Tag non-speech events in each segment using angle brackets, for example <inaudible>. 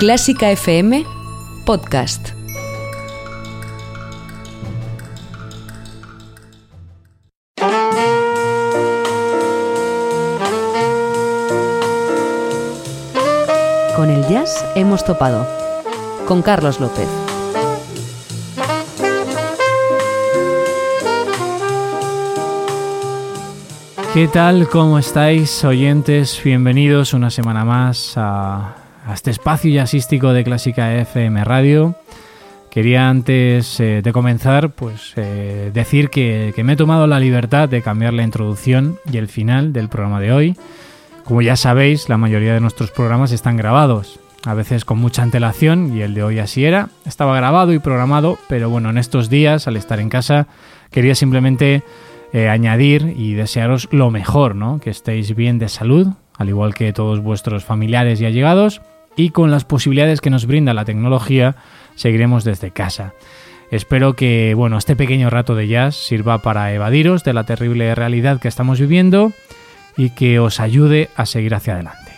Clásica FM Podcast. Con el jazz hemos topado. Con Carlos López. ¿Qué tal? ¿Cómo estáis, oyentes? Bienvenidos una semana más a, a este espacio jazzístico de Clásica FM Radio. Quería antes eh, de comenzar, pues eh, decir que, que me he tomado la libertad de cambiar la introducción y el final del programa de hoy. Como ya sabéis, la mayoría de nuestros programas están grabados, a veces con mucha antelación, y el de hoy así era. Estaba grabado y programado, pero bueno, en estos días, al estar en casa, quería simplemente eh, añadir y desearos lo mejor, ¿no? Que estéis bien de salud, al igual que todos vuestros familiares y allegados, y con las posibilidades que nos brinda la tecnología, seguiremos desde casa. Espero que, bueno, este pequeño rato de jazz sirva para evadiros de la terrible realidad que estamos viviendo y que os ayude a seguir hacia adelante.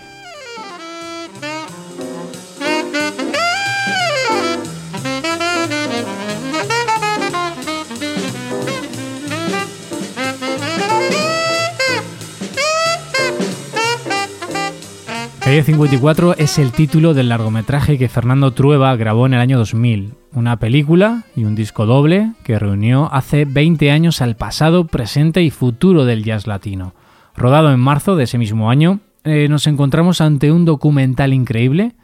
54 es el título del largometraje que Fernando Trueba grabó en el año 2000, una película y un disco doble que reunió hace 20 años al pasado, presente y futuro del jazz latino. Rodado en marzo de ese mismo año, eh, nos encontramos ante un documental increíble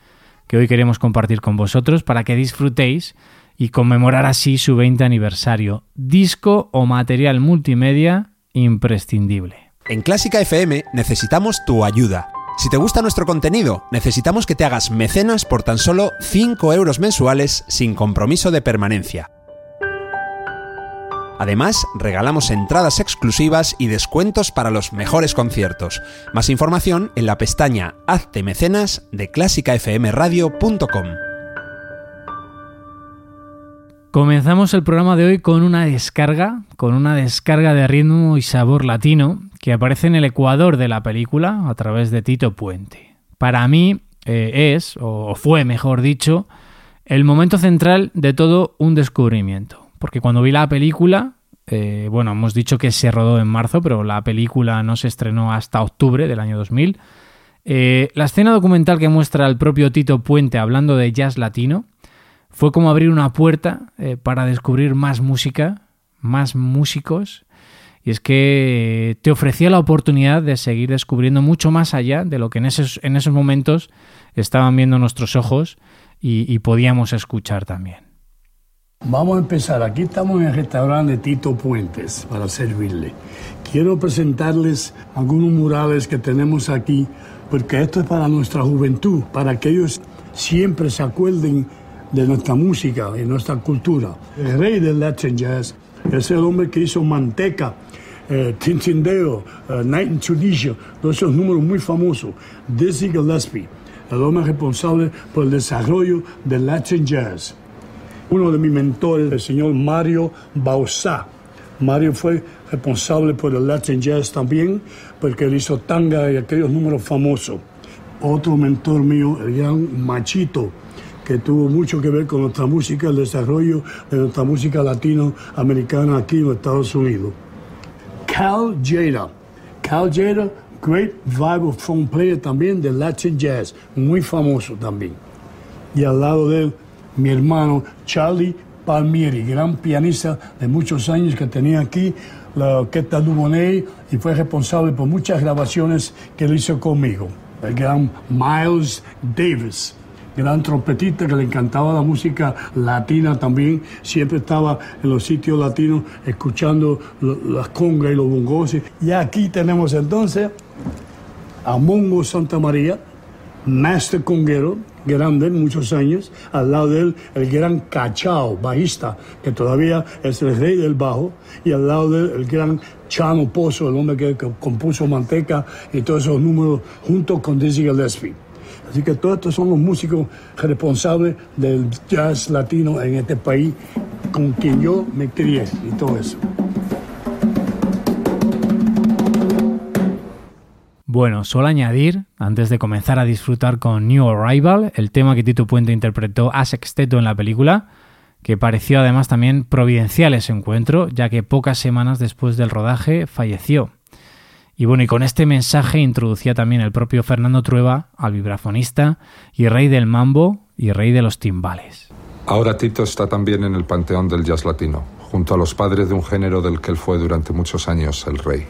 que hoy queremos compartir con vosotros para que disfrutéis y conmemorar así su 20 aniversario. Disco o material multimedia imprescindible. En Clásica FM necesitamos tu ayuda. Si te gusta nuestro contenido, necesitamos que te hagas mecenas por tan solo 5 euros mensuales sin compromiso de permanencia. Además, regalamos entradas exclusivas y descuentos para los mejores conciertos. Más información en la pestaña Hazte mecenas de clásicafmradio.com. Comenzamos el programa de hoy con una descarga, con una descarga de ritmo y sabor latino que aparece en el ecuador de la película a través de Tito Puente. Para mí eh, es, o fue mejor dicho, el momento central de todo un descubrimiento. Porque cuando vi la película, eh, bueno, hemos dicho que se rodó en marzo, pero la película no se estrenó hasta octubre del año 2000. Eh, la escena documental que muestra al propio Tito Puente hablando de jazz latino fue como abrir una puerta para descubrir más música, más músicos, y es que te ofrecía la oportunidad de seguir descubriendo mucho más allá de lo que en esos, en esos momentos estaban viendo nuestros ojos y, y podíamos escuchar también. Vamos a empezar. Aquí estamos en el restaurante Tito Puentes para servirle. Quiero presentarles algunos murales que tenemos aquí, porque esto es para nuestra juventud, para que ellos siempre se acuerden de nuestra música y nuestra cultura. El rey del Latin Jazz es el hombre que hizo Manteca, eh, Tintindeo, eh, Night in Tunisia, todos esos números muy famosos. Dizzy Gillespie, el hombre responsable por el desarrollo del Latin Jazz. Uno de mis mentores, el señor Mario Bausá. Mario fue responsable por el Latin Jazz también, porque él hizo tanga y aquellos números famosos. Otro mentor mío, el gran Machito, que tuvo mucho que ver con nuestra música, el desarrollo de nuestra música latinoamericana aquí en Estados Unidos. Cal Jada. Cal Jada, great vibraphone player también de Latin Jazz, muy famoso también. Y al lado de él, mi hermano Charlie Palmieri, gran pianista de muchos años que tenía aquí la orquesta Dubonnet y fue responsable por muchas grabaciones que él hizo conmigo. El gran Miles Davis, gran trompetista que le encantaba la música latina también, siempre estaba en los sitios latinos escuchando las congas y los bongos. Y aquí tenemos entonces a Mongo Santa María, master conguero, grande, muchos años, al lado de él el gran Cachao, bajista, que todavía es el rey del bajo, y al lado de él el gran Chano Pozo, el hombre que, compuso Manteca y todos esos números, junto con Dizzy Gillespie. Así que todos estos son los músicos responsables del jazz latino en este país, con quien yo me crié y todo eso. Bueno, solo añadir, antes de comenzar a disfrutar con New Arrival, el tema que Tito Puente interpretó a sexteto en la película, que pareció además también providencial ese encuentro, ya que pocas semanas después del rodaje falleció. Y bueno, y con este mensaje introducía también el propio Fernando Trueba al vibrafonista y rey del mambo y rey de los timbales. Ahora Tito está también en el panteón del jazz latino, junto a los padres de un género del que él fue durante muchos años el rey.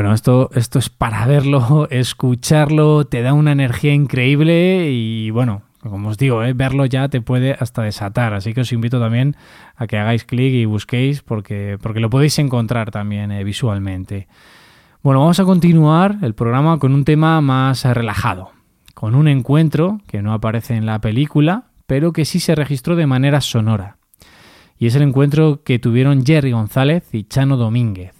Bueno, esto, esto es para verlo, <laughs> escucharlo, te da una energía increíble y bueno, como os digo, ¿eh? verlo ya te puede hasta desatar. Así que os invito también a que hagáis clic y busquéis porque, porque lo podéis encontrar también eh, visualmente. Bueno, vamos a continuar el programa con un tema más relajado, con un encuentro que no aparece en la película, pero que sí se registró de manera sonora. Y es el encuentro que tuvieron Jerry González y Chano Domínguez.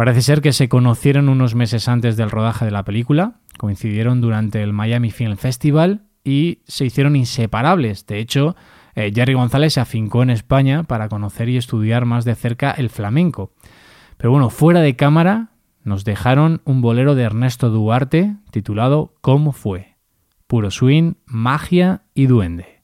Parece ser que se conocieron unos meses antes del rodaje de la película, coincidieron durante el Miami Film Festival y se hicieron inseparables. De hecho, eh, Jerry González se afincó en España para conocer y estudiar más de cerca el flamenco. Pero bueno, fuera de cámara nos dejaron un bolero de Ernesto Duarte titulado ¿Cómo fue? Puro swing, magia y duende.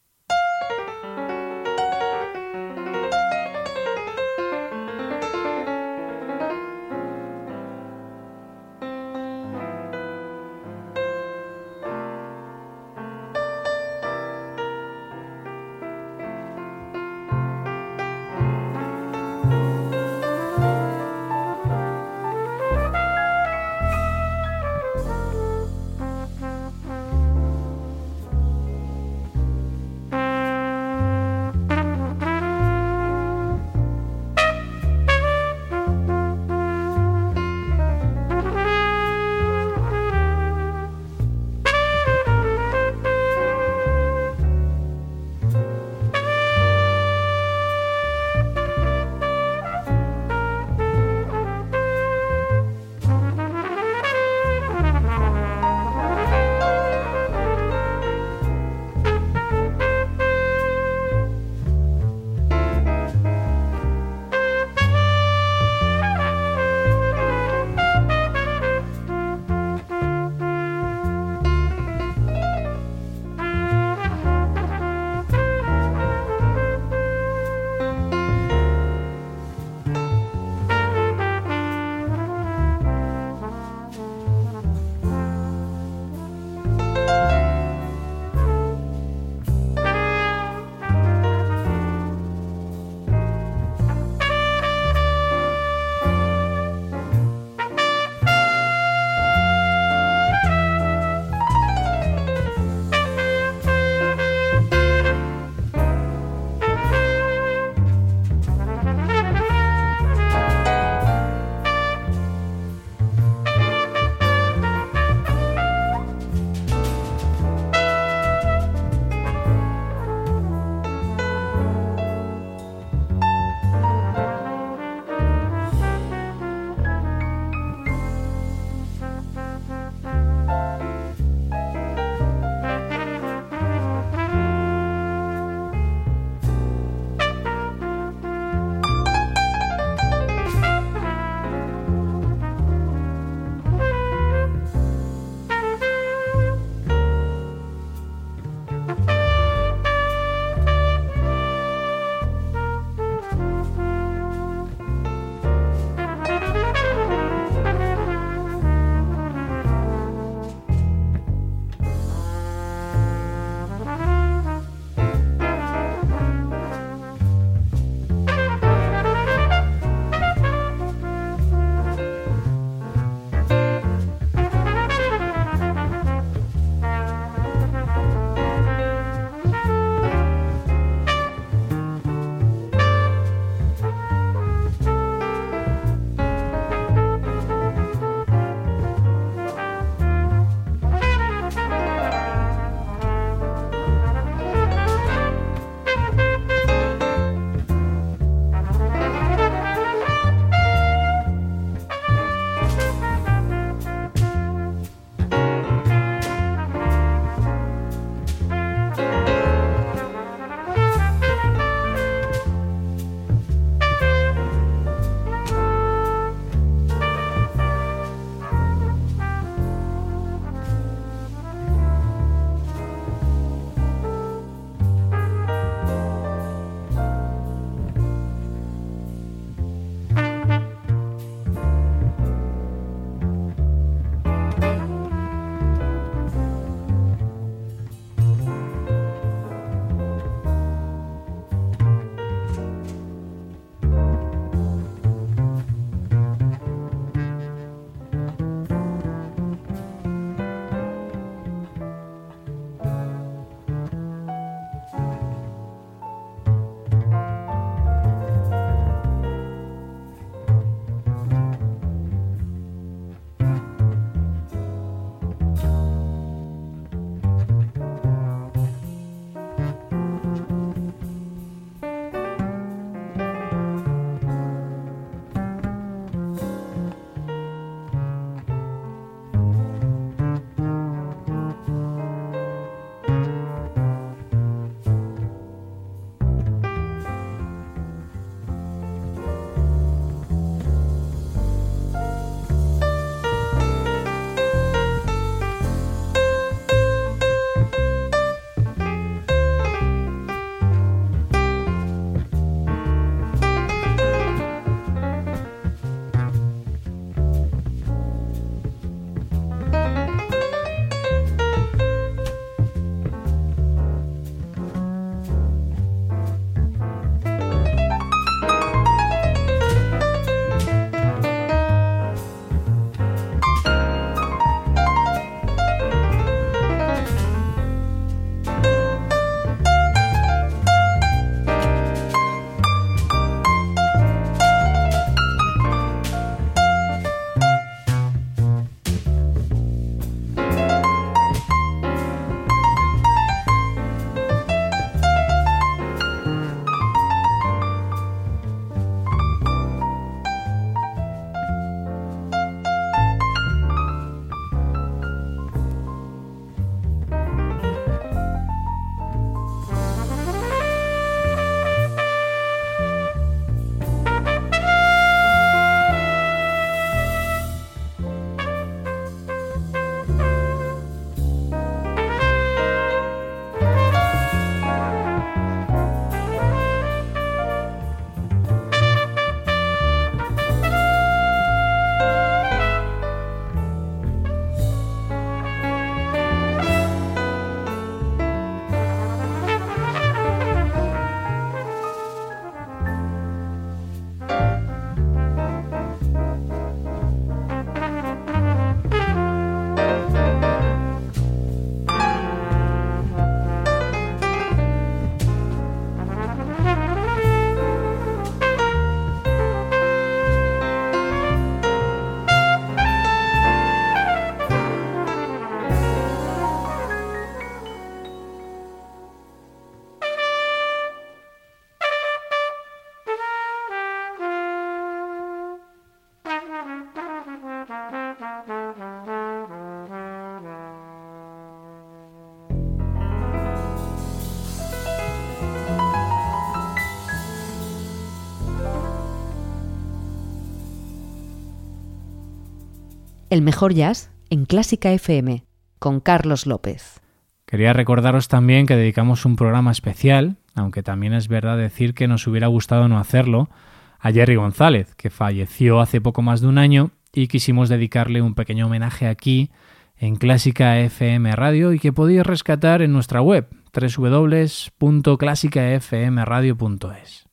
El mejor jazz en Clásica FM con Carlos López. Quería recordaros también que dedicamos un programa especial, aunque también es verdad decir que nos hubiera gustado no hacerlo, a Jerry González, que falleció hace poco más de un año y quisimos dedicarle un pequeño homenaje aquí en Clásica FM Radio y que podéis rescatar en nuestra web www.clásicafmradio.es.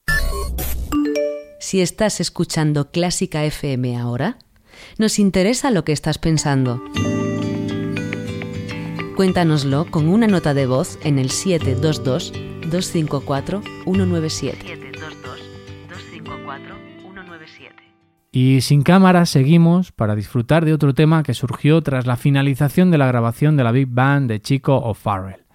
Si estás escuchando Clásica FM ahora, nos interesa lo que estás pensando. Cuéntanoslo con una nota de voz en el 722-254-197. Y sin cámara seguimos para disfrutar de otro tema que surgió tras la finalización de la grabación de la Big Band de Chico O'Farrell.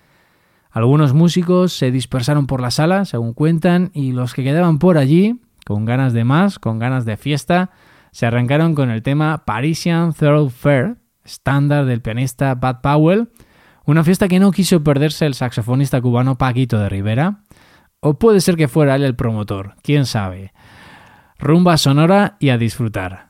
Algunos músicos se dispersaron por la sala, según cuentan, y los que quedaban por allí, con ganas de más, con ganas de fiesta, se arrancaron con el tema Parisian Thoroughfare, estándar del pianista Bud Powell, una fiesta que no quiso perderse el saxofonista cubano Paquito de Rivera, o puede ser que fuera él el promotor, quién sabe. Rumba sonora y a disfrutar.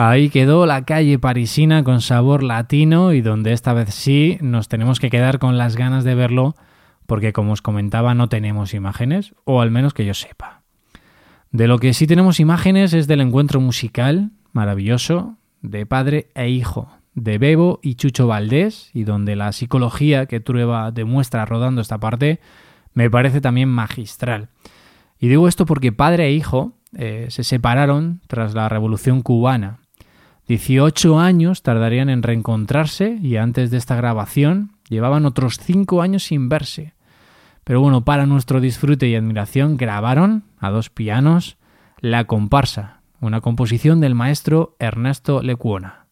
Ahí quedó la calle parisina con sabor latino y donde esta vez sí nos tenemos que quedar con las ganas de verlo porque como os comentaba no tenemos imágenes, o al menos que yo sepa. De lo que sí tenemos imágenes es del encuentro musical maravilloso de padre e hijo, de Bebo y Chucho Valdés, y donde la psicología que Trueba demuestra rodando esta parte me parece también magistral. Y digo esto porque padre e hijo eh, se separaron tras la Revolución cubana 18 años tardarían en reencontrarse y antes de esta grabación llevaban otros 5 años sin verse. Pero bueno, para nuestro disfrute y admiración grabaron a dos pianos La comparsa, una composición del maestro Ernesto Lecuona.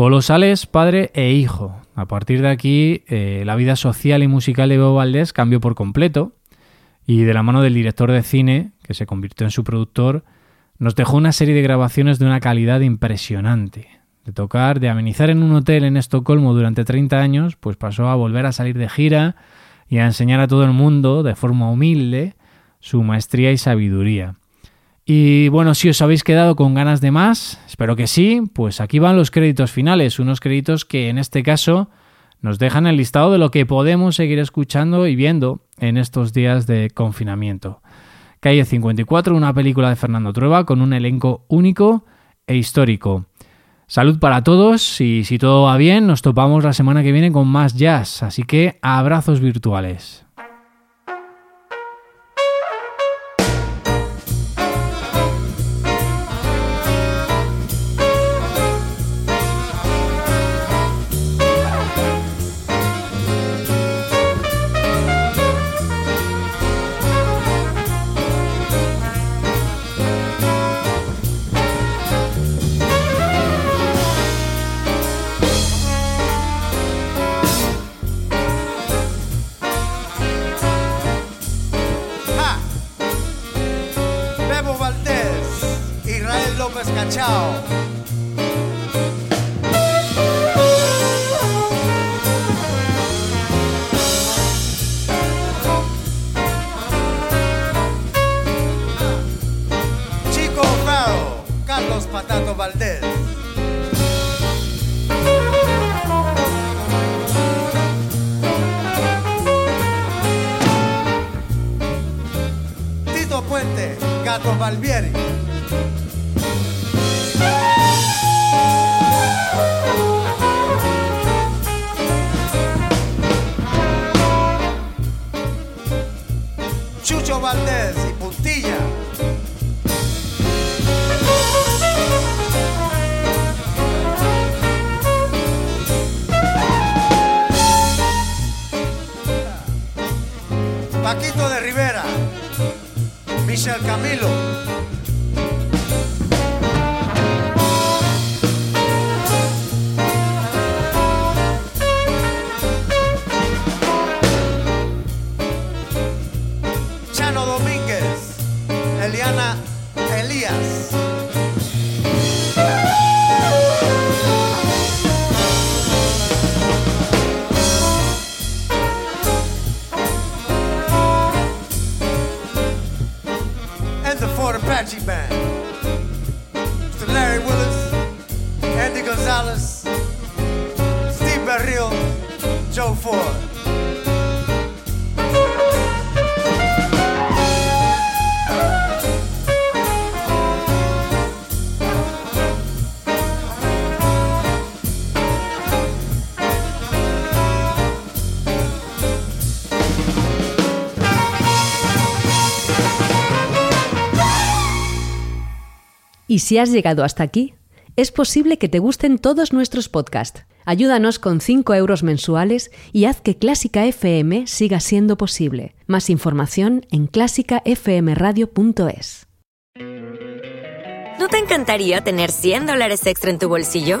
Colosales, padre e hijo. A partir de aquí, eh, la vida social y musical de Bebo Valdés cambió por completo y de la mano del director de cine, que se convirtió en su productor, nos dejó una serie de grabaciones de una calidad impresionante. De tocar, de amenizar en un hotel en Estocolmo durante 30 años, pues pasó a volver a salir de gira y a enseñar a todo el mundo, de forma humilde, su maestría y sabiduría. Y bueno, si os habéis quedado con ganas de más, espero que sí, pues aquí van los créditos finales, unos créditos que en este caso nos dejan el listado de lo que podemos seguir escuchando y viendo en estos días de confinamiento. Calle 54, una película de Fernando Trueba con un elenco único e histórico. Salud para todos y si todo va bien nos topamos la semana que viene con más jazz, así que abrazos virtuales. Marcos Valvieri. Y si has llegado hasta aquí, es posible que te gusten todos nuestros podcasts. Ayúdanos con 5 euros mensuales y haz que Clásica FM siga siendo posible. Más información en clásicafmradio.es. ¿No te encantaría tener 100 dólares extra en tu bolsillo?